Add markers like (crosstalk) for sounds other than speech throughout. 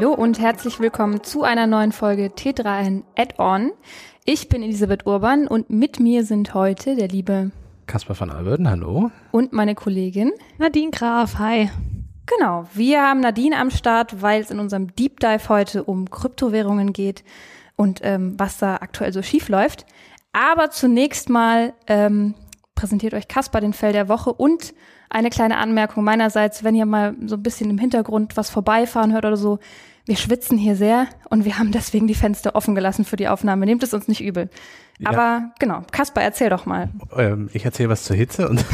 Hallo und herzlich willkommen zu einer neuen Folge T3N Add-on. Ich bin Elisabeth Urban und mit mir sind heute der liebe Kaspar van Alberden, hallo. Und meine Kollegin Nadine Graf, hi. Genau, wir haben Nadine am Start, weil es in unserem Deep Dive heute um Kryptowährungen geht und ähm, was da aktuell so schief läuft. Aber zunächst mal ähm, präsentiert euch Kaspar den Fell der Woche und eine kleine Anmerkung meinerseits, wenn ihr mal so ein bisschen im Hintergrund was vorbeifahren hört oder so, wir schwitzen hier sehr und wir haben deswegen die Fenster offen gelassen für die Aufnahme. Nehmt es uns nicht übel. Ja. Aber genau, Kaspar, erzähl doch mal. Ähm, ich erzähle was zur Hitze und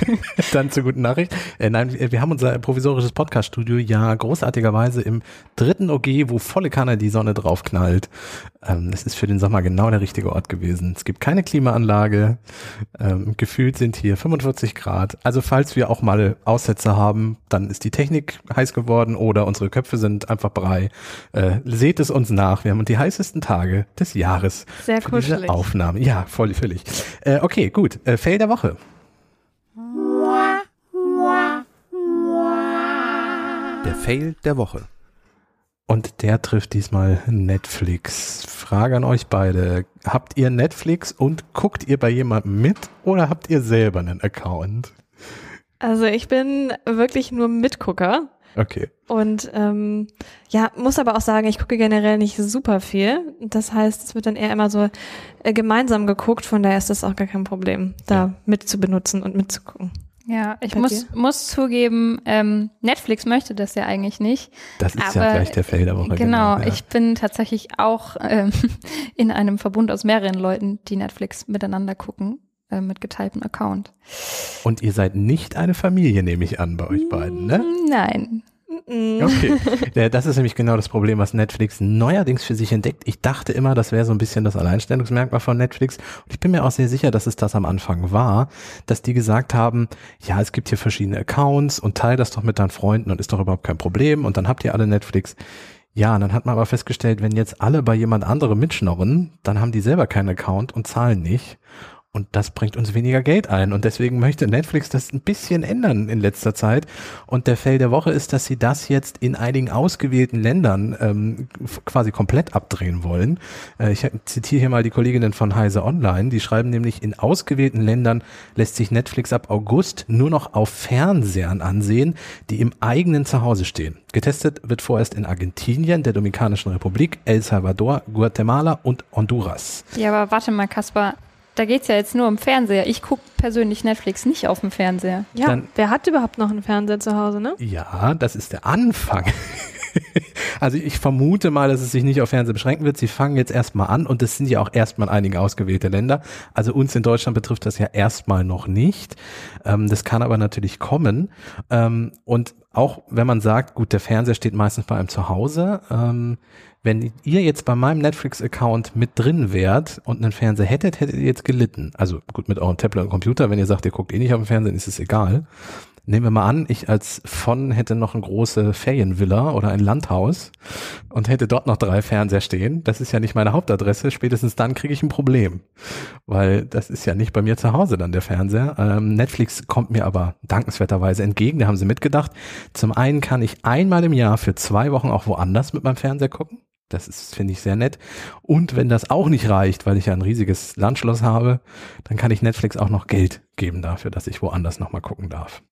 (laughs) dann zur guten Nachricht. Äh, nein, wir haben unser provisorisches Podcast-Studio ja großartigerweise im dritten OG, wo volle Kanne die Sonne draufknallt. Ähm, das ist für den Sommer genau der richtige Ort gewesen. Es gibt keine Klimaanlage. Ähm, gefühlt sind hier 45 Grad. Also falls wir auch mal Aussätze haben, dann ist die Technik heiß geworden oder unsere Köpfe sind einfach brei. Äh, seht es uns nach. Wir haben die heißesten Tage des Jahres. Sehr kuschelig. Aufnahme. Ja, voll, völlig. Äh, okay, gut. Äh, Fail der Woche. Der Fail der Woche. Und der trifft diesmal Netflix. Frage an euch beide. Habt ihr Netflix und guckt ihr bei jemandem mit oder habt ihr selber einen Account? Also ich bin wirklich nur Mitgucker. Okay. Und ähm, ja, muss aber auch sagen, ich gucke generell nicht super viel. Das heißt, es wird dann eher immer so äh, gemeinsam geguckt, von daher ist das auch gar kein Problem, da ja. mit zu benutzen und mitzugucken. Ja, ich muss, muss zugeben, ähm, Netflix möchte das ja eigentlich nicht. Das ist ja gleich der Fail der Woche. Genau, genau ja. ich bin tatsächlich auch ähm, (laughs) in einem Verbund aus mehreren Leuten, die Netflix miteinander gucken äh, mit geteiltem Account. Und ihr seid nicht eine Familie, nehme ich an, bei euch beiden, ne? Nein. Okay. (laughs) Das ist nämlich genau das Problem, was Netflix neuerdings für sich entdeckt. Ich dachte immer, das wäre so ein bisschen das Alleinstellungsmerkmal von Netflix. Und ich bin mir auch sehr sicher, dass es das am Anfang war, dass die gesagt haben, ja, es gibt hier verschiedene Accounts und teile das doch mit deinen Freunden und ist doch überhaupt kein Problem. Und dann habt ihr alle Netflix. Ja, und dann hat man aber festgestellt, wenn jetzt alle bei jemand anderem mitschnorren, dann haben die selber keinen Account und zahlen nicht. Und das bringt uns weniger Geld ein. Und deswegen möchte Netflix das ein bisschen ändern in letzter Zeit. Und der Fell der Woche ist, dass sie das jetzt in einigen ausgewählten Ländern ähm, quasi komplett abdrehen wollen. Äh, ich zitiere hier mal die Kolleginnen von Heise Online. Die schreiben nämlich, in ausgewählten Ländern lässt sich Netflix ab August nur noch auf Fernsehern ansehen, die im eigenen Zuhause stehen. Getestet wird vorerst in Argentinien, der Dominikanischen Republik, El Salvador, Guatemala und Honduras. Ja, aber warte mal, Kaspar da geht es ja jetzt nur um Fernseher. Ich gucke persönlich Netflix nicht auf dem Fernseher. Ja, Dann, wer hat überhaupt noch einen Fernseher zu Hause, ne? Ja, das ist der Anfang. (laughs) also ich vermute mal, dass es sich nicht auf Fernseher beschränken wird. Sie fangen jetzt erstmal an und es sind ja auch erstmal einige ausgewählte Länder. Also uns in Deutschland betrifft das ja erstmal noch nicht. Ähm, das kann aber natürlich kommen. Ähm, und auch wenn man sagt, gut, der Fernseher steht meistens bei einem zu Hause, ähm, wenn ihr jetzt bei meinem Netflix-Account mit drin wärt und einen Fernseher hättet, hättet ihr jetzt gelitten. Also gut, mit eurem Tablet und Computer, wenn ihr sagt, ihr guckt eh nicht auf dem Fernsehen, ist es egal. Nehmen wir mal an, ich als von hätte noch eine große Ferienvilla oder ein Landhaus und hätte dort noch drei Fernseher stehen. Das ist ja nicht meine Hauptadresse. Spätestens dann kriege ich ein Problem, weil das ist ja nicht bei mir zu Hause dann der Fernseher. Ähm, Netflix kommt mir aber dankenswerterweise entgegen. Da haben sie mitgedacht. Zum einen kann ich einmal im Jahr für zwei Wochen auch woanders mit meinem Fernseher gucken. Das ist, finde ich, sehr nett. Und wenn das auch nicht reicht, weil ich ja ein riesiges Landschloss habe, dann kann ich Netflix auch noch Geld geben dafür, dass ich woanders nochmal gucken darf.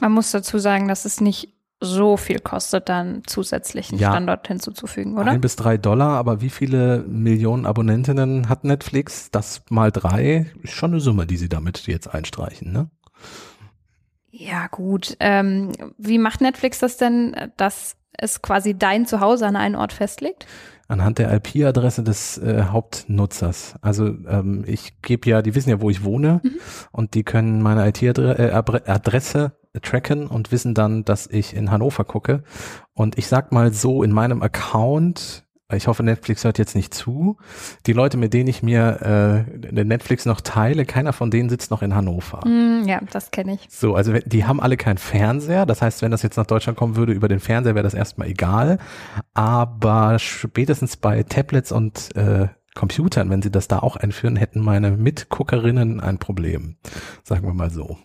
Man muss dazu sagen, dass es nicht so viel kostet, dann zusätzlichen ja, Standort hinzuzufügen, oder? Ein bis drei Dollar, aber wie viele Millionen Abonnentinnen hat Netflix? Das mal drei ist schon eine Summe, die sie damit jetzt einstreichen, ne? Ja, gut. Ähm, wie macht Netflix das denn, dass es quasi dein Zuhause an einen Ort festlegt? Anhand der IP-Adresse des äh, Hauptnutzers. Also ähm, ich gebe ja, die wissen ja, wo ich wohne mhm. und die können meine IP-Adresse äh, tracken und wissen dann, dass ich in Hannover gucke. Und ich sag mal so, in meinem Account ich hoffe, Netflix hört jetzt nicht zu. Die Leute, mit denen ich mir äh, Netflix noch teile, keiner von denen sitzt noch in Hannover. Mm, ja, das kenne ich. So, also die haben alle keinen Fernseher. Das heißt, wenn das jetzt nach Deutschland kommen würde über den Fernseher, wäre das erstmal egal. Aber spätestens bei Tablets und äh, Computern, wenn sie das da auch einführen, hätten meine Mitguckerinnen ein Problem. Sagen wir mal so.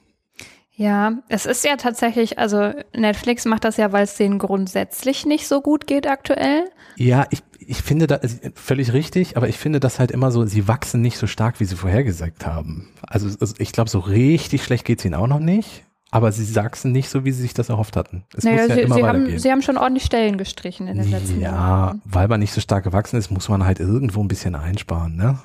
Ja, es ist ja tatsächlich, also Netflix macht das ja, weil es denen grundsätzlich nicht so gut geht aktuell. Ja, ich, ich finde da also völlig richtig, aber ich finde das halt immer so, sie wachsen nicht so stark, wie sie vorhergesagt haben. Also, also ich glaube, so richtig schlecht geht's ihnen auch noch nicht. Aber sie wachsen nicht so, wie sie sich das erhofft hatten. Es naja, muss ja sie, immer sie, haben, sie haben schon ordentlich Stellen gestrichen in den letzten Jahren. Ja, weil man nicht so stark gewachsen ist, muss man halt irgendwo ein bisschen einsparen, ne?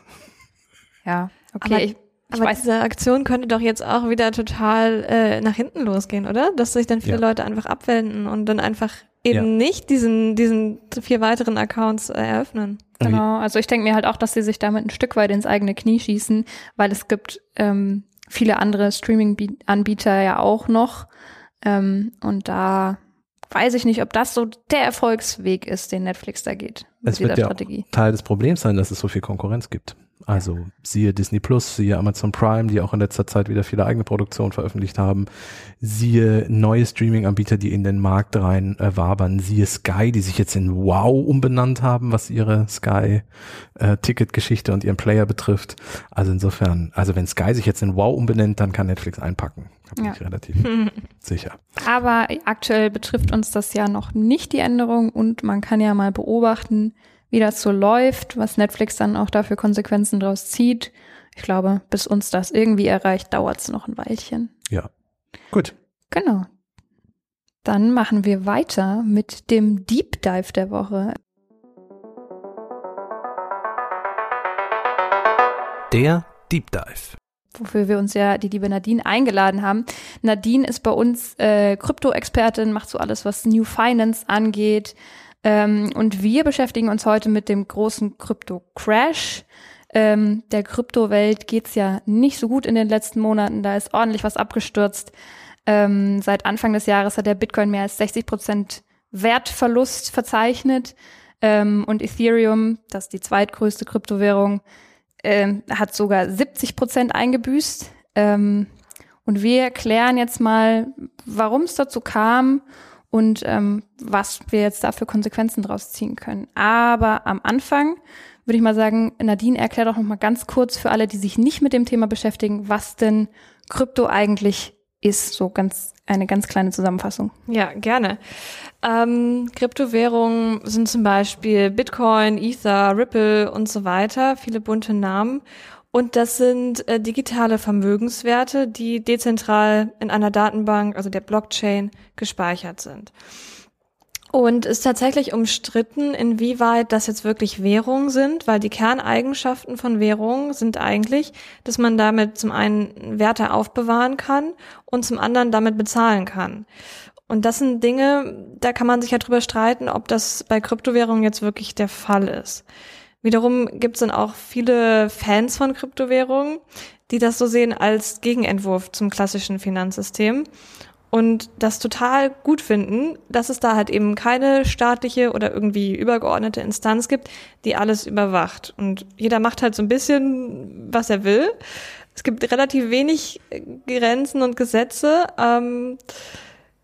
Ja, okay. Aber, ich, ich aber weiß, diese Aktion könnte doch jetzt auch wieder total äh, nach hinten losgehen, oder? Dass sich dann viele ja. Leute einfach abwenden und dann einfach eben ja. nicht diesen, diesen vier weiteren Accounts äh, eröffnen. Genau, also ich denke mir halt auch, dass sie sich damit ein Stück weit ins eigene Knie schießen, weil es gibt ähm, viele andere Streaming-Anbieter ja auch noch. Ähm, und da weiß ich nicht, ob das so der Erfolgsweg ist, den Netflix da geht. Es wird ja Teil des Problems sein, dass es so viel Konkurrenz gibt. Also siehe Disney Plus, siehe Amazon Prime, die auch in letzter Zeit wieder viele eigene Produktionen veröffentlicht haben, siehe neue Streaming-Anbieter, die in den Markt rein äh, wabern, siehe Sky, die sich jetzt in Wow umbenannt haben, was ihre Sky-Ticket-Geschichte äh, und ihren Player betrifft. Also insofern, also wenn Sky sich jetzt in Wow umbenennt, dann kann Netflix einpacken. Da bin ja. ich relativ (laughs) sicher. Aber aktuell betrifft uns das ja noch nicht die Änderung und man kann ja mal beobachten, wie das so läuft, was Netflix dann auch dafür Konsequenzen draus zieht. Ich glaube, bis uns das irgendwie erreicht, dauert es noch ein Weilchen. Ja. Gut. Genau. Dann machen wir weiter mit dem Deep Dive der Woche. Der Deep Dive. Wofür wir uns ja die liebe Nadine eingeladen haben. Nadine ist bei uns äh, Krypto-Expertin, macht so alles, was New Finance angeht, ähm, und wir beschäftigen uns heute mit dem großen Krypto-Crash. Ähm, der Kryptowelt geht's ja nicht so gut in den letzten Monaten. Da ist ordentlich was abgestürzt. Ähm, seit Anfang des Jahres hat der Bitcoin mehr als 60 Prozent Wertverlust verzeichnet. Ähm, und Ethereum, das ist die zweitgrößte Kryptowährung, ähm, hat sogar 70 Prozent eingebüßt. Ähm, und wir erklären jetzt mal, warum es dazu kam und ähm, was wir jetzt da für Konsequenzen draus ziehen können. Aber am Anfang würde ich mal sagen, Nadine, erklär doch noch mal ganz kurz für alle, die sich nicht mit dem Thema beschäftigen, was denn Krypto eigentlich ist. So ganz eine ganz kleine Zusammenfassung. Ja, gerne. Ähm, Kryptowährungen sind zum Beispiel Bitcoin, Ether, Ripple und so weiter, viele bunte Namen. Und das sind äh, digitale Vermögenswerte, die dezentral in einer Datenbank, also der Blockchain, gespeichert sind. Und ist tatsächlich umstritten, inwieweit das jetzt wirklich Währungen sind, weil die Kerneigenschaften von Währungen sind eigentlich, dass man damit zum einen Werte aufbewahren kann und zum anderen damit bezahlen kann. Und das sind Dinge, da kann man sich ja drüber streiten, ob das bei Kryptowährungen jetzt wirklich der Fall ist. Wiederum gibt es dann auch viele Fans von Kryptowährungen, die das so sehen als Gegenentwurf zum klassischen Finanzsystem und das total gut finden, dass es da halt eben keine staatliche oder irgendwie übergeordnete Instanz gibt, die alles überwacht. Und jeder macht halt so ein bisschen, was er will. Es gibt relativ wenig Grenzen und Gesetze. Ähm,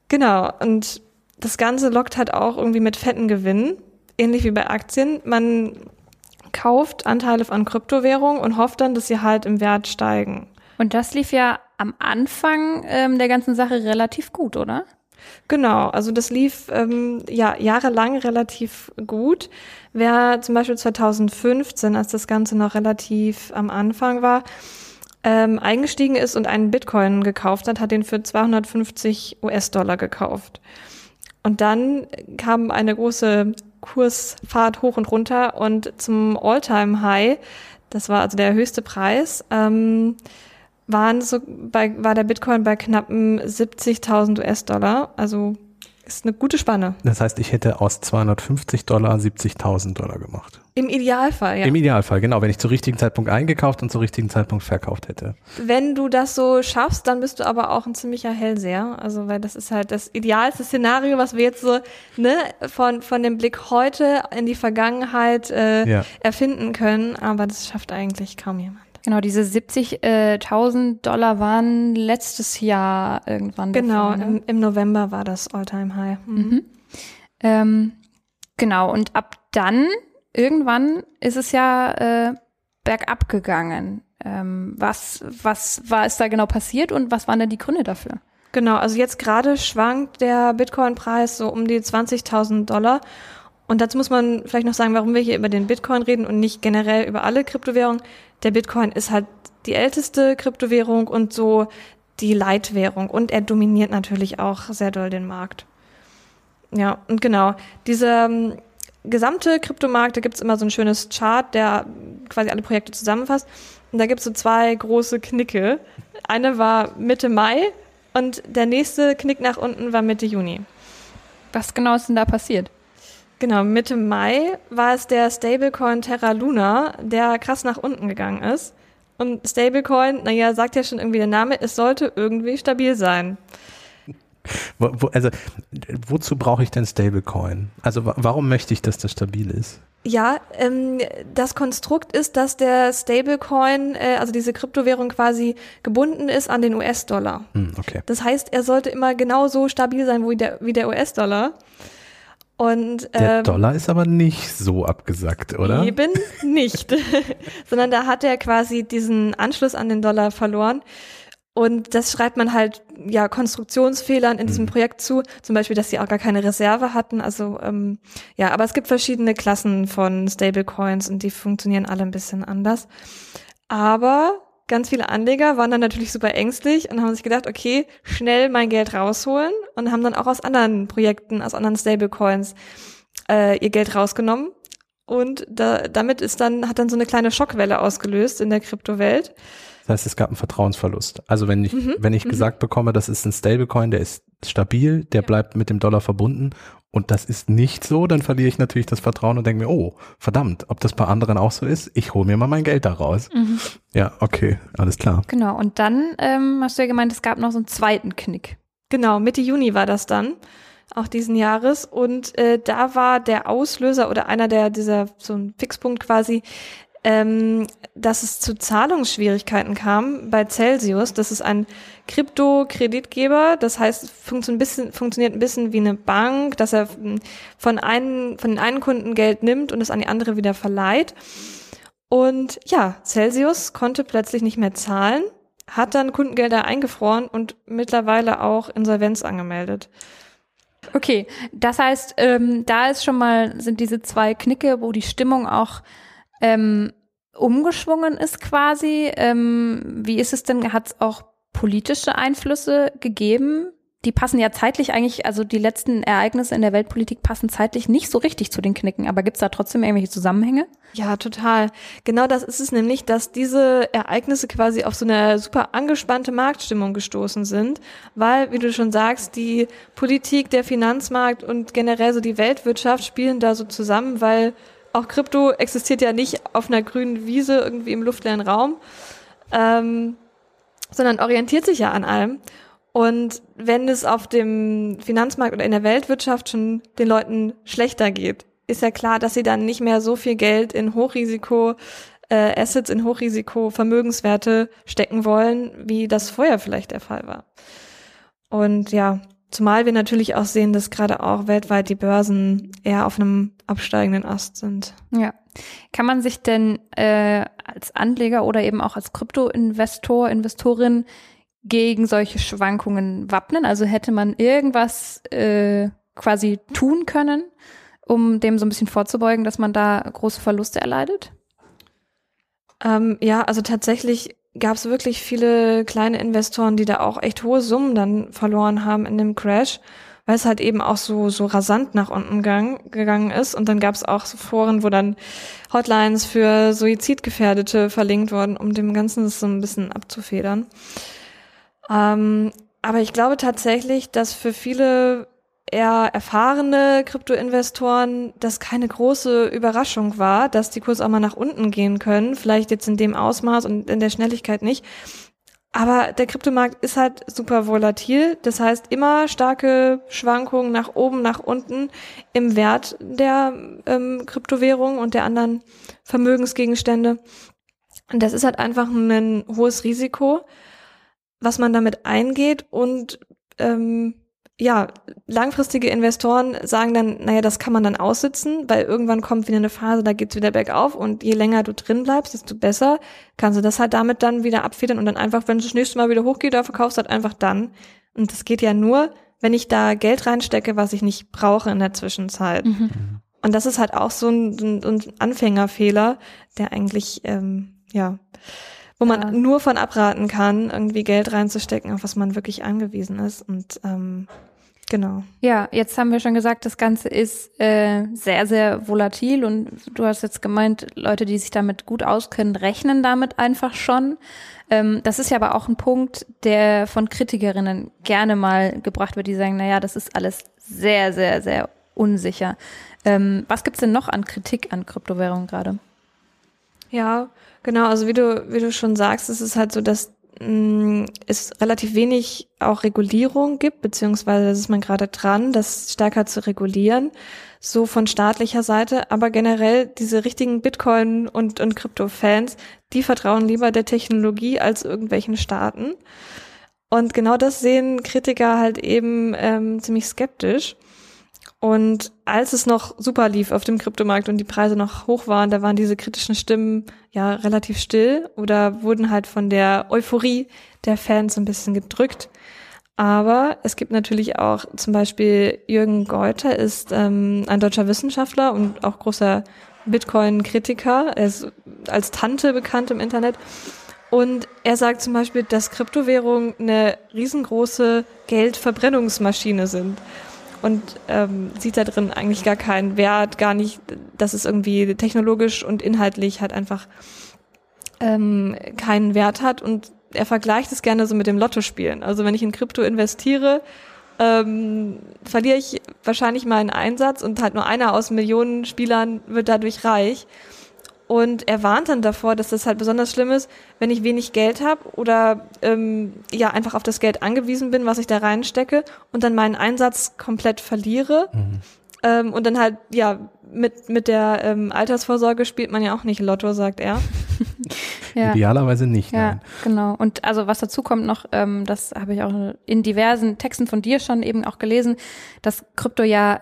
genau. Und das Ganze lockt halt auch irgendwie mit fetten Gewinnen, ähnlich wie bei Aktien. Man kauft Anteile an Kryptowährungen und hofft dann, dass sie halt im Wert steigen. Und das lief ja am Anfang ähm, der ganzen Sache relativ gut, oder? Genau, also das lief ähm, ja jahrelang relativ gut. Wer zum Beispiel 2015, als das Ganze noch relativ am Anfang war, ähm, eingestiegen ist und einen Bitcoin gekauft hat, hat den für 250 US-Dollar gekauft. Und dann kam eine große Kursfahrt hoch und runter und zum All-Time-High, das war also der höchste Preis, ähm, waren so bei, war der Bitcoin bei knappen 70.000 US-Dollar. Also ist eine gute Spanne. Das heißt, ich hätte aus 250 Dollar 70.000 Dollar gemacht. Im Idealfall, ja. Im Idealfall, genau, wenn ich zum richtigen Zeitpunkt eingekauft und zum richtigen Zeitpunkt verkauft hätte. Wenn du das so schaffst, dann bist du aber auch ein ziemlicher Hellseher. Also, weil das ist halt das idealste Szenario, was wir jetzt so, ne, von, von dem Blick heute in die Vergangenheit äh, ja. erfinden können. Aber das schafft eigentlich kaum jemand. Genau, diese 70.000 Dollar waren letztes Jahr irgendwann. Genau, davon, ne? im, im, November war das All-Time-High. Mhm. Mhm. Ähm, genau, und ab dann, irgendwann ist es ja äh, bergab gegangen. Ähm, was, was war ist da genau passiert und was waren denn die Gründe dafür? Genau, also jetzt gerade schwankt der Bitcoin-Preis so um die 20.000 Dollar. Und dazu muss man vielleicht noch sagen, warum wir hier über den Bitcoin reden und nicht generell über alle Kryptowährungen. Der Bitcoin ist halt die älteste Kryptowährung und so die Leitwährung. Und er dominiert natürlich auch sehr doll den Markt. Ja, und genau. Dieser ähm, gesamte Kryptomarkt, da gibt's immer so ein schönes Chart, der quasi alle Projekte zusammenfasst. Und da gibt's so zwei große Knicke. Eine war Mitte Mai und der nächste Knick nach unten war Mitte Juni. Was genau ist denn da passiert? Genau, Mitte Mai war es der Stablecoin Terra Luna, der krass nach unten gegangen ist. Und Stablecoin, naja, sagt ja schon irgendwie der Name, es sollte irgendwie stabil sein. Wo, wo, also, wozu brauche ich denn Stablecoin? Also, wa warum möchte ich, dass das stabil ist? Ja, ähm, das Konstrukt ist, dass der Stablecoin, äh, also diese Kryptowährung quasi gebunden ist an den US-Dollar. Hm, okay. Das heißt, er sollte immer genauso stabil sein wie der, wie der US-Dollar. Und, Der ähm, Dollar ist aber nicht so abgesackt, oder? Eben nicht. (laughs) Sondern da hat er quasi diesen Anschluss an den Dollar verloren. Und das schreibt man halt ja Konstruktionsfehlern in diesem Mhm. Projekt zu, zum Beispiel, dass sie auch gar keine Reserve hatten. Also ähm, ja, aber es gibt verschiedene Klassen von Stablecoins und die funktionieren alle ein bisschen anders. Aber ganz viele Anleger waren dann natürlich super ängstlich und haben sich gedacht, okay, schnell mein Geld rausholen und haben dann auch aus anderen Projekten, aus anderen Stablecoins äh, ihr Geld rausgenommen. Und da, damit ist dann, hat dann so eine kleine Schockwelle ausgelöst in der Kryptowelt. Das heißt, es gab einen Vertrauensverlust. Also wenn ich, Mhm, wenn ich mhm. gesagt bekomme, das ist ein Stablecoin, der ist stabil, der bleibt mit dem Dollar verbunden und das ist nicht so, dann verliere ich natürlich das Vertrauen und denke mir, oh, verdammt, ob das bei anderen auch so ist, ich hole mir mal mein Geld da raus. Mhm. Ja, okay, alles klar. Genau, und dann ähm, hast du ja gemeint, es gab noch so einen zweiten Knick. Genau, Mitte Juni war das dann, auch diesen Jahres. Und äh, da war der Auslöser oder einer der, dieser, so ein Fixpunkt quasi, ähm, dass es zu Zahlungsschwierigkeiten kam bei Celsius. Das ist ein Krypto-Kreditgeber. Das heißt, funktio ein bisschen, funktioniert ein bisschen wie eine Bank, dass er mm, von, einen, von den einen Kunden Geld nimmt und es an die andere wieder verleiht. Und ja, Celsius konnte plötzlich nicht mehr zahlen, hat dann Kundengelder eingefroren und mittlerweile auch Insolvenz angemeldet. Okay, das heißt, ähm, da ist schon mal, sind diese zwei Knicke, wo die Stimmung auch ähm, umgeschwungen ist quasi. Ähm, wie ist es denn, hat es auch politische Einflüsse gegeben? Die passen ja zeitlich eigentlich, also die letzten Ereignisse in der Weltpolitik passen zeitlich nicht so richtig zu den Knicken, aber gibt es da trotzdem irgendwelche Zusammenhänge? Ja, total. Genau das ist es nämlich, dass diese Ereignisse quasi auf so eine super angespannte Marktstimmung gestoßen sind, weil, wie du schon sagst, die Politik, der Finanzmarkt und generell so die Weltwirtschaft spielen da so zusammen, weil auch Krypto existiert ja nicht auf einer grünen Wiese irgendwie im luftleeren Raum, ähm, sondern orientiert sich ja an allem. Und wenn es auf dem Finanzmarkt oder in der Weltwirtschaft schon den Leuten schlechter geht, ist ja klar, dass sie dann nicht mehr so viel Geld in Hochrisiko äh, Assets, in Hochrisiko Vermögenswerte stecken wollen, wie das vorher vielleicht der Fall war. Und ja, zumal wir natürlich auch sehen, dass gerade auch weltweit die Börsen eher auf einem absteigenden Ast sind. Ja. Kann man sich denn äh, als Anleger oder eben auch als Kryptoinvestor, Investorin gegen solche Schwankungen wappnen? Also hätte man irgendwas äh, quasi tun können, um dem so ein bisschen vorzubeugen, dass man da große Verluste erleidet? Ähm, ja, also tatsächlich gab es wirklich viele kleine Investoren, die da auch echt hohe Summen dann verloren haben in dem Crash, weil es halt eben auch so so rasant nach unten gang, gegangen ist. Und dann gab es auch so Foren, wo dann Hotlines für Suizidgefährdete verlinkt wurden, um dem Ganzen so ein bisschen abzufedern. Ähm, aber ich glaube tatsächlich, dass für viele eher erfahrene Kryptoinvestoren das keine große Überraschung war, dass die Kurse auch mal nach unten gehen können. Vielleicht jetzt in dem Ausmaß und in der Schnelligkeit nicht. Aber der Kryptomarkt ist halt super volatil. Das heißt, immer starke Schwankungen nach oben, nach unten im Wert der ähm, Kryptowährung und der anderen Vermögensgegenstände. Und das ist halt einfach ein hohes Risiko, was man damit eingeht und ähm, ja, langfristige Investoren sagen dann, naja, das kann man dann aussitzen, weil irgendwann kommt wieder eine Phase, da geht's wieder bergauf und je länger du drin bleibst, desto besser kannst du das halt damit dann wieder abfedern und dann einfach, wenn es das nächste Mal wieder hochgeht, da verkaufst du halt einfach dann. Und das geht ja nur, wenn ich da Geld reinstecke, was ich nicht brauche in der Zwischenzeit. Mhm. Und das ist halt auch so ein, ein, ein Anfängerfehler, der eigentlich, ähm, ja, wo man Ja. nur von abraten kann, irgendwie Geld reinzustecken, auf was man wirklich angewiesen ist. Und ähm, genau. Ja, jetzt haben wir schon gesagt, das Ganze ist äh, sehr, sehr volatil und du hast jetzt gemeint, Leute, die sich damit gut auskennen, rechnen damit einfach schon. Ähm, das ist ja aber auch ein Punkt, der von Kritikerinnen gerne mal gebracht wird, die sagen, na ja, das ist alles sehr, sehr, sehr unsicher. Ähm, was gibt's denn noch an Kritik an Kryptowährungen gerade? Ja, genau. Also wie du, wie du schon sagst, es ist halt so, dass mh, es relativ wenig auch Regulierung gibt, beziehungsweise ist man gerade dran, das stärker zu regulieren, so von staatlicher Seite. Aber generell diese richtigen Bitcoin- und, und Krypto-Fans, die vertrauen lieber der Technologie als irgendwelchen Staaten. Und genau das sehen Kritiker halt eben ähm, ziemlich skeptisch. Und als es noch super lief auf dem Kryptomarkt und die Preise noch hoch waren, da waren diese kritischen Stimmen ja relativ still oder wurden halt von der Euphorie der Fans ein bisschen gedrückt. Aber es gibt natürlich auch zum Beispiel Jürgen Geuter ist ähm, ein deutscher Wissenschaftler und auch großer Bitcoin-Kritiker. Er ist als Tante bekannt im Internet. Und er sagt zum Beispiel, dass Kryptowährungen eine riesengroße Geldverbrennungsmaschine sind und ähm, sieht da drin eigentlich gar keinen Wert, gar nicht, dass es irgendwie technologisch und inhaltlich halt einfach ähm, keinen Wert hat und er vergleicht es gerne so mit dem Lottospielen. Also wenn ich in Krypto investiere, ähm, verliere ich wahrscheinlich meinen Einsatz und halt nur einer aus Millionen Spielern wird dadurch reich. Und er warnt dann davor, dass das halt besonders schlimm ist, wenn ich wenig Geld habe oder ähm, ja einfach auf das Geld angewiesen bin, was ich da reinstecke und dann meinen Einsatz komplett verliere. Ähm, und dann halt, ja, mit, mit der ähm, Altersvorsorge spielt man ja auch nicht Lotto, sagt er. (laughs) Ja. Idealerweise nicht, Ja, nein. genau. Und also was dazu kommt noch, ähm, das habe ich auch in diversen Texten von dir schon eben auch gelesen, dass Krypto ja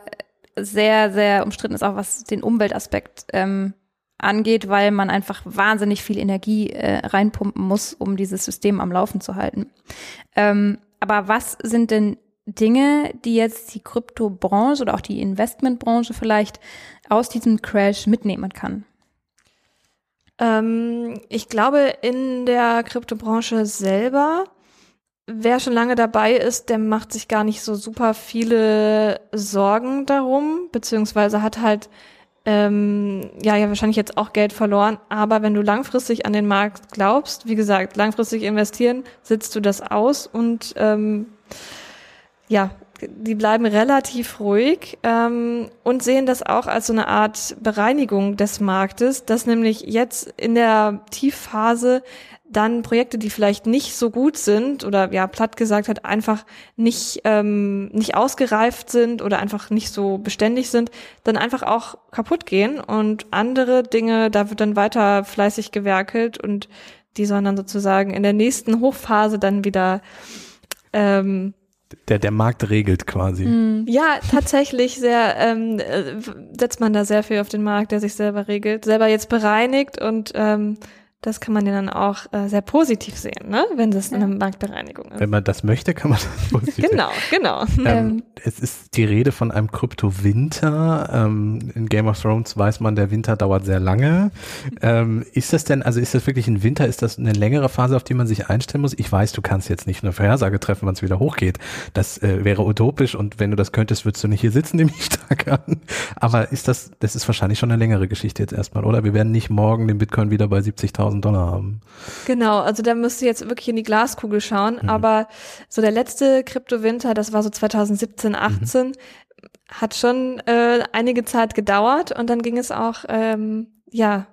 sehr, sehr umstritten ist, auch was den Umweltaspekt ähm, angeht, weil man einfach wahnsinnig viel Energie äh, reinpumpen muss, um dieses System am Laufen zu halten. Ähm, aber was sind denn Dinge, die jetzt die Kryptobranche oder auch die Investmentbranche vielleicht aus diesem Crash mitnehmen kann? Ähm, ich glaube, in der Kryptobranche selber, wer schon lange dabei ist, der macht sich gar nicht so super viele Sorgen darum, beziehungsweise hat halt ähm, ja, ja, wahrscheinlich jetzt auch Geld verloren. Aber wenn du langfristig an den Markt glaubst, wie gesagt, langfristig investieren, sitzt du das aus und ähm, ja, die bleiben relativ ruhig ähm, und sehen das auch als so eine Art Bereinigung des Marktes, dass nämlich jetzt in der Tiefphase dann Projekte, die vielleicht nicht so gut sind oder ja platt gesagt hat einfach nicht ähm, nicht ausgereift sind oder einfach nicht so beständig sind, dann einfach auch kaputt gehen und andere Dinge, da wird dann weiter fleißig gewerkelt und die sollen dann sozusagen in der nächsten Hochphase dann wieder ähm, Der, der Markt regelt quasi. Mhm. ja, tatsächlich sehr, ähm, äh, setzt man da sehr viel auf den Markt, der sich selber regelt, selber jetzt bereinigt und ähm, das kann man ja dann auch äh, sehr positiv sehen, ne? wenn das eine Marktbereinigung ist. Wenn man das möchte, kann man das (laughs) positiv sehen. Genau, genau. Ähm, es ist die Rede von einem Krypto-Winter. Ähm, in Game of Thrones weiß man, der Winter dauert sehr lange. Ähm, ist das denn, also ist das wirklich ein Winter? Ist das eine längere Phase, auf die man sich einstellen muss? Ich weiß, du kannst jetzt nicht eine Vorhersage treffen, wann es wieder hochgeht. Das äh, wäre utopisch und wenn du das könntest, würdest du nicht hier sitzen, nehme ich (laughs) stark an. Aber ist das, das ist wahrscheinlich schon eine längere Geschichte jetzt erstmal, oder? Wir werden nicht morgen den Bitcoin wieder bei 70.000 Dollar haben. Genau, also da müsst ihr jetzt wirklich in die Glaskugel schauen. Aber so der letzte Kryptowinter, das war so 2017, 18, hat schon äh, einige Zeit gedauert und dann ging es auch, ähm, ja,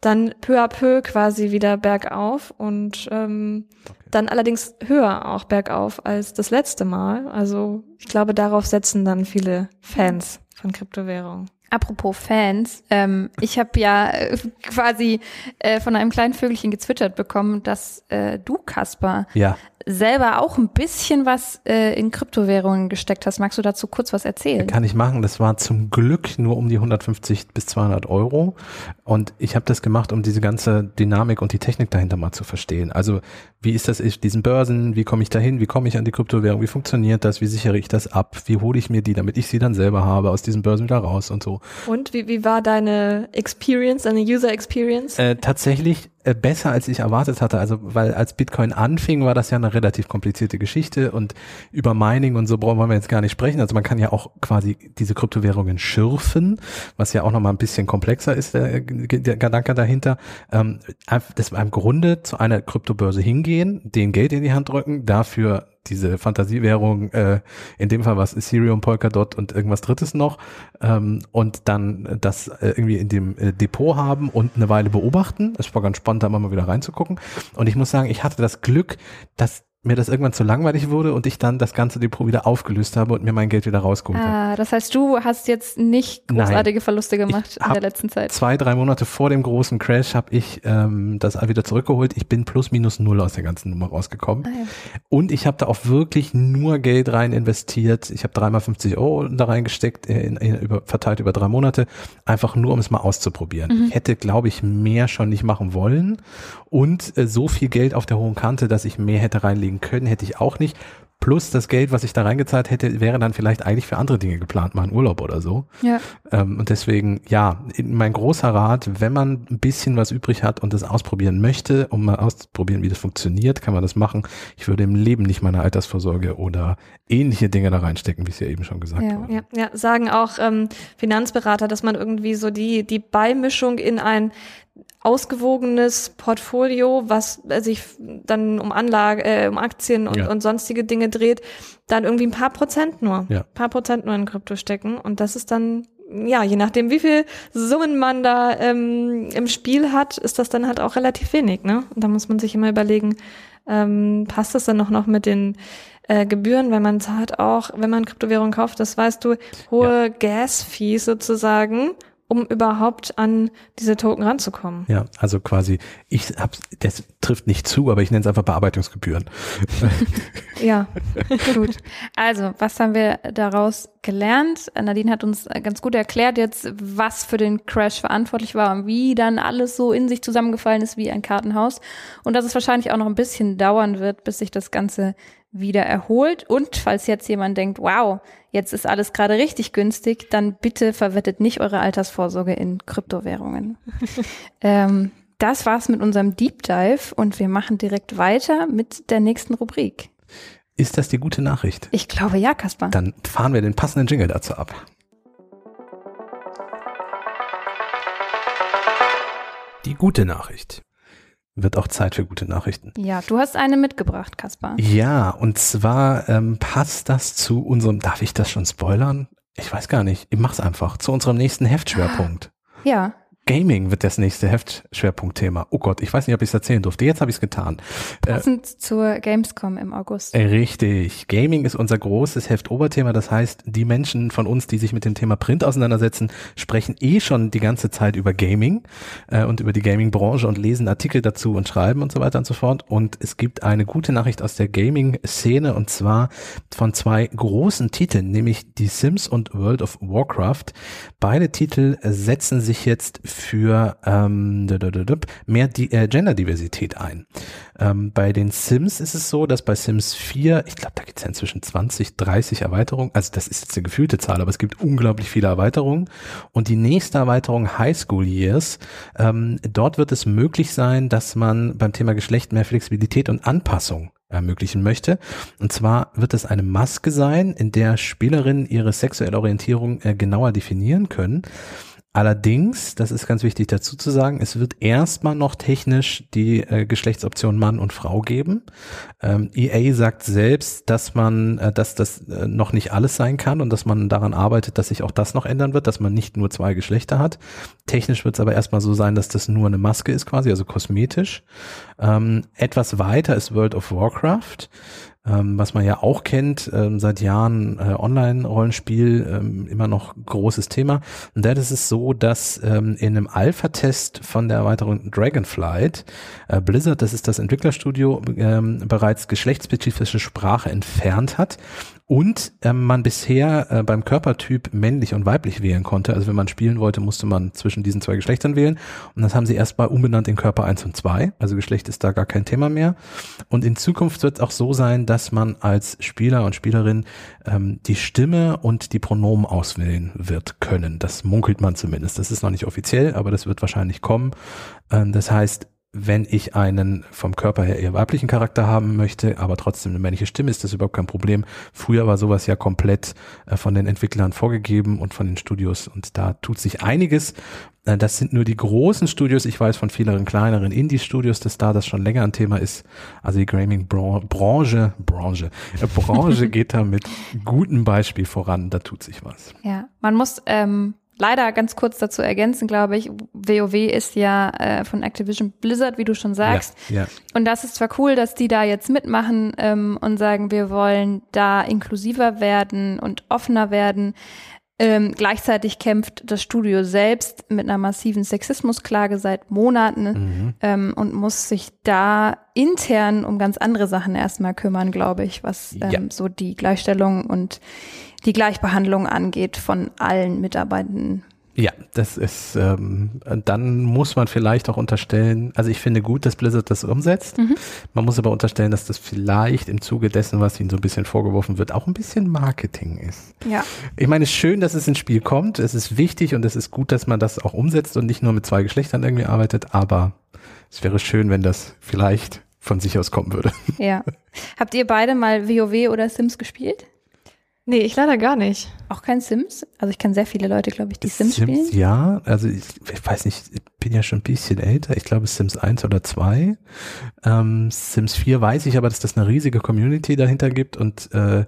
dann peu à peu quasi wieder bergauf und ähm, dann allerdings höher auch bergauf als das letzte Mal. Also ich glaube, darauf setzen dann viele Fans von Kryptowährungen. Apropos Fans, ähm, ich habe ja äh, quasi äh, von einem kleinen Vögelchen gezwitschert bekommen, dass äh, du, Kasper, Ja. selber auch ein bisschen was äh, in Kryptowährungen gesteckt hast. Magst du dazu kurz was erzählen? Kann ich machen. Das war zum Glück nur um die 150 bis 200 Euro. Und ich habe das gemacht, um diese ganze Dynamik und die Technik dahinter mal zu verstehen. Also wie ist das in diesen Börsen? Wie komme ich dahin? Wie komme ich an die Kryptowährung? Wie funktioniert das? Wie sichere ich das ab? Wie hole ich mir die, damit ich sie dann selber habe, aus diesen Börsen wieder raus und so. Und wie, wie war deine Experience, deine User Experience? Äh, tatsächlich besser, als ich erwartet hatte. Also, weil als Bitcoin anfing, war das ja eine relativ komplizierte Geschichte und über Mining und so brauchen wir jetzt gar nicht sprechen. Also man kann ja auch quasi diese Kryptowährungen schürfen, was ja auch nochmal ein bisschen komplexer ist, der, der Gedanke dahinter. Ähm, das war im Grunde zu einer Kryptobörse hingehen, den Geld in die Hand drücken, dafür diese Fantasiewährung, äh, in dem Fall was Ethereum, Polkadot und irgendwas drittes noch ähm, und dann das äh, irgendwie in dem äh, Depot haben und eine Weile beobachten. Es war ganz spannend, da mal wieder reinzugucken. Und ich muss sagen, ich hatte das Glück, dass mir das irgendwann zu langweilig wurde und ich dann das ganze Depot wieder aufgelöst habe und mir mein Geld wieder rausgeholt habe. Ah, das heißt, du hast jetzt nicht großartige Nein. Verluste gemacht in der letzten Zeit. Zwei, drei Monate vor dem großen Crash habe ich ähm, das wieder zurückgeholt. Ich bin plus minus null aus der ganzen Nummer rausgekommen. Ah, ja. Und ich habe da auch wirklich nur Geld rein investiert. Ich habe dreimal 50 Euro da reingesteckt, äh, in, in, über, verteilt über drei Monate, einfach nur, um es mal auszuprobieren. Mhm. Ich hätte, glaube ich, mehr schon nicht machen wollen. Und äh, so viel Geld auf der hohen Kante, dass ich mehr hätte reinlegen können, hätte ich auch nicht. Plus das Geld, was ich da reingezahlt hätte, wäre dann vielleicht eigentlich für andere Dinge geplant, mal einen Urlaub oder so. Ja. Ähm, und deswegen, ja, mein großer Rat, wenn man ein bisschen was übrig hat und das ausprobieren möchte, um mal auszuprobieren, wie das funktioniert, kann man das machen. Ich würde im Leben nicht meine Altersvorsorge oder ähnliche Dinge da reinstecken, wie es ja eben schon gesagt Ja. wurde. Ja, ja, sagen auch ähm, Finanzberater, dass man irgendwie so die, die Beimischung in ein ausgewogenes Portfolio, was äh, sich dann um Anlage, äh, um Aktien und, Ja. und sonstige Dinge dreht, dann irgendwie ein paar Prozent nur, Ja. paar Prozent nur in Krypto stecken und das ist dann ja, je nachdem, wie viel Summen man da ähm, im Spiel hat, ist das dann halt auch relativ wenig, ne? Und da muss man sich immer überlegen, ähm, passt das dann noch, noch mit den äh, Gebühren, weil man zahlt auch, wenn man Kryptowährung kauft, das weißt du, hohe Gas-Fees sozusagen, um überhaupt an diese Token ranzukommen. Ja, also quasi, ich hab's, das trifft nicht zu, aber ich nenne es einfach Bearbeitungsgebühren. (laughs) Ja, (laughs) Gut. Also, was haben wir daraus gelernt? Nadine hat uns ganz gut erklärt jetzt, was für den Crash verantwortlich war und wie dann alles so in sich zusammengefallen ist wie ein Kartenhaus. Und dass es wahrscheinlich auch noch ein bisschen dauern wird, bis sich das Ganze wieder erholt. Und falls jetzt jemand denkt, wow, jetzt ist alles gerade richtig günstig, dann bitte verwettet nicht eure Altersvorsorge in Kryptowährungen. (laughs) ähm, das war's mit unserem Deep Dive und wir machen direkt weiter mit der nächsten Rubrik. Ist das die gute Nachricht? Ich glaube ja, Kaspar. Dann fahren wir den passenden Jingle dazu ab. Die gute Nachricht. Wird auch Zeit für gute Nachrichten. Ja, du hast eine mitgebracht, Kaspar. Ja, und zwar ähm, passt das zu unserem, darf ich das schon spoilern? Ich weiß gar nicht. Ich mach's einfach. Zu unserem nächsten Heftschwerpunkt. Ja, Gaming wird das nächste Heftschwerpunktthema. Oh Gott, ich weiß nicht, ob ich es erzählen durfte. Jetzt habe ich es getan. Äh, passend zur Gamescom im August. Richtig. Gaming ist unser großes Heft-Oberthema. Das heißt, die Menschen von uns, die sich mit dem Thema Print auseinandersetzen, sprechen eh schon die ganze Zeit über Gaming äh, und über die Gaming-Branche und lesen Artikel dazu und schreiben und so weiter und so fort. Und es gibt eine gute Nachricht aus der Gaming-Szene und zwar von zwei großen Titeln, nämlich Die Sims und World of Warcraft. Beide Titel setzen sich jetzt für ähm, mehr die, äh, Genderdiversität ein. Ähm, bei den Sims ist es so, dass bei Sims 4, ich glaube, da gibt es ja inzwischen 20, 30 Erweiterungen. Also das ist jetzt eine gefühlte Zahl, aber es gibt unglaublich viele Erweiterungen. Und die nächste Erweiterung High School Years, ähm, dort wird es möglich sein, dass man beim Thema Geschlecht mehr Flexibilität und Anpassung ermöglichen möchte. Und zwar wird es eine Maske sein, in der Spielerinnen ihre sexuelle Orientierung äh, genauer definieren können. Allerdings, das ist ganz wichtig dazu zu sagen, es wird erstmal noch technisch die äh, Geschlechtsoption Mann und Frau geben. Ähm, EA sagt selbst, dass man, äh, dass das äh, noch nicht alles sein kann und dass man daran arbeitet, dass sich auch das noch ändern wird, dass man nicht nur zwei Geschlechter hat. Technisch wird es aber erstmal so sein, dass das nur eine Maske ist quasi, also kosmetisch. Ähm, etwas weiter ist World of Warcraft. Ähm, was man ja auch kennt, ähm, seit Jahren äh, Online-Rollenspiel, ähm, immer noch großes Thema. Und da ist es so, dass ähm, in einem Alpha-Test von der Erweiterung Dragonflight äh, Blizzard, das ist das Entwicklerstudio, ähm, bereits geschlechtsspezifische Sprache entfernt hat und ähm, man bisher äh, beim Körpertyp männlich und weiblich wählen konnte. Also wenn man spielen wollte, musste man zwischen diesen zwei Geschlechtern wählen. Und das haben sie erstmal umbenannt in Körper 1 und 2. Also Geschlecht ist da gar kein Thema mehr. Und in Zukunft wird es auch so sein, dass man als Spieler und Spielerin ähm, die Stimme und die Pronomen auswählen wird können. Das munkelt man zumindest. Das ist noch nicht offiziell, aber das wird wahrscheinlich kommen. Ähm, das heißt, wenn ich einen vom Körper her eher weiblichen Charakter haben möchte, aber trotzdem eine männliche Stimme, ist das überhaupt kein Problem. Früher war sowas ja komplett äh, von den Entwicklern vorgegeben und von den Studios und da tut sich einiges. Äh, das sind nur die großen Studios. Ich weiß von vielen kleineren Indie-Studios, dass da das schon länger ein Thema ist. Also die Gaming-Branche, Branche, äh, Branche (laughs) geht da mit gutem Beispiel voran. Da tut sich was. Ja, man muss ähm, leider ganz kurz dazu ergänzen, glaube ich, WoW ist ja äh, von Activision Blizzard, wie du schon sagst. Ja, ja. Und das ist zwar cool, dass die da jetzt mitmachen ähm, und sagen, wir wollen da inklusiver werden und offener werden. Ähm, gleichzeitig kämpft das Studio selbst mit einer massiven Sexismusklage seit Monaten Mhm. ähm, und muss sich da intern um ganz andere Sachen erstmal kümmern, glaube ich, was ähm, Ja. so die Gleichstellung und die Gleichbehandlung angeht von allen Mitarbeitenden. Ja, das ist, ähm, dann muss man vielleicht auch unterstellen, also ich finde gut, dass Blizzard das umsetzt. Mhm. Man muss aber unterstellen, dass das vielleicht im Zuge dessen, was ihnen so ein bisschen vorgeworfen wird, auch ein bisschen Marketing ist. Ja. Ich meine, es ist schön, dass es ins Spiel kommt. Es ist wichtig und es ist gut, dass man das auch umsetzt und nicht nur mit zwei Geschlechtern irgendwie arbeitet, aber es wäre schön, wenn das vielleicht von sich aus kommen würde. Ja. (laughs) Habt ihr beide mal WoW oder Sims gespielt? Nee, ich leider gar nicht. Auch kein Sims? Also ich kenne sehr viele Leute, glaube ich, die Sims, spielen. ja, also ich, ich weiß nicht, ich bin ja schon ein bisschen älter. Ich glaube Sims 1 oder 2. Ähm, Sims 4 weiß ich aber, dass das eine riesige Community dahinter gibt und äh,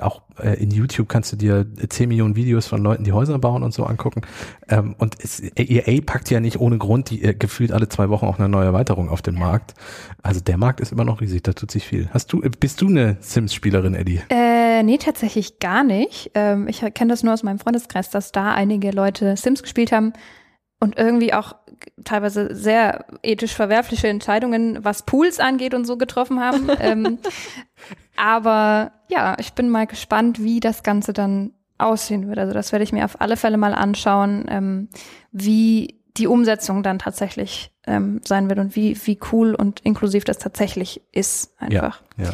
auch äh, in YouTube kannst du dir 10 Millionen Videos von Leuten, die Häuser bauen und so angucken. Ähm, und es, EA packt ja nicht ohne Grund die äh, gefühlt alle zwei Wochen auch eine neue Erweiterung auf den Markt. Also der Markt ist immer noch riesig, da tut sich viel. Hast du, bist du eine Sims-Spielerin, Eddie? Äh, nee, tatsächlich gar nicht. Ähm, ich kenne das nur aus meinem Freundeskreis, dass da einige Leute Sims gespielt haben und irgendwie auch teilweise sehr ethisch verwerfliche Entscheidungen, was Pools angeht und so getroffen haben. (laughs) ähm, aber ja, ich bin mal gespannt, wie das Ganze dann aussehen wird. Also das werde ich mir auf alle Fälle mal anschauen, ähm, wie die Umsetzung dann tatsächlich ähm, sein wird und wie, wie cool und inklusiv das tatsächlich ist einfach. Ja, ja.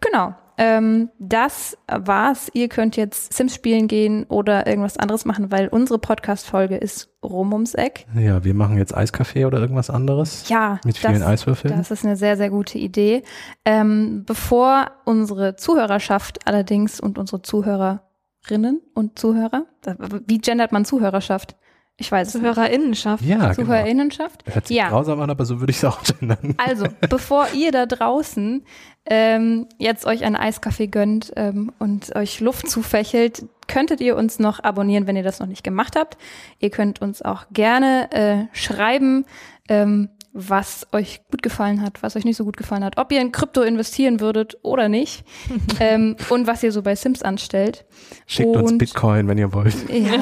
Genau. Ähm, das war's. Ihr könnt jetzt Sims spielen gehen oder irgendwas anderes machen, weil unsere Podcast-Folge ist rum ums Eck. Ja, wir machen jetzt Eiskaffee oder irgendwas anderes. Ja, Mit vielen das, Eiswürfeln. das ist eine sehr, sehr gute Idee. Ähm, bevor unsere Zuhörerschaft allerdings und unsere Zuhörerinnen und Zuhörer, wie gendert man Zuhörerschaft? Ich weiß es. Zuhörerinnenschaft. Ja, genau. Zuhörerinnenschaft? Hört sich Ja. grausam an, aber so würde ich es auch gendern. (laughs) Also, bevor ihr da draußen ähm, jetzt euch einen Eiskaffee gönnt ähm, und euch Luft zufächelt, könntet ihr uns noch abonnieren, wenn ihr das noch nicht gemacht habt. Ihr könnt uns auch gerne äh, schreiben, ähm, was euch gut gefallen hat, was euch nicht so gut gefallen hat, ob ihr in Krypto investieren würdet oder nicht (laughs) ähm, und was ihr so bei Sims anstellt. Schickt uns Und- Bitcoin, wenn ihr wollt. (laughs) Ja,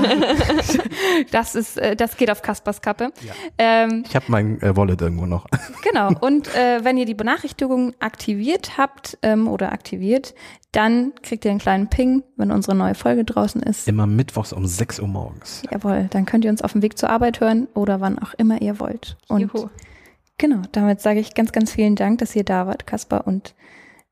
das ist, äh, das geht auf Kaspers Kappe. Ähm, Ich habe mein äh, Wallet irgendwo noch. (laughs) Genau. Und äh, wenn ihr die Benachrichtigung aktiviert habt ähm, oder aktiviert, dann kriegt ihr einen kleinen Ping, wenn unsere neue Folge draußen ist. Immer mittwochs um 6 Uhr morgens. Jawohl, dann könnt ihr uns auf dem Weg zur Arbeit hören oder wann auch immer ihr wollt. Und Juhu. Genau, damit sage ich ganz, ganz vielen Dank, dass ihr da wart, Kaspar und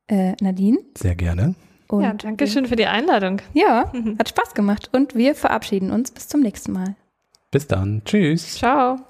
äh, Nadine. Sehr gerne. Und Ja, danke schön für die Einladung. Ja, (laughs) hat Spaß gemacht und wir verabschieden uns bis zum nächsten Mal. Bis dann. Tschüss. Ciao.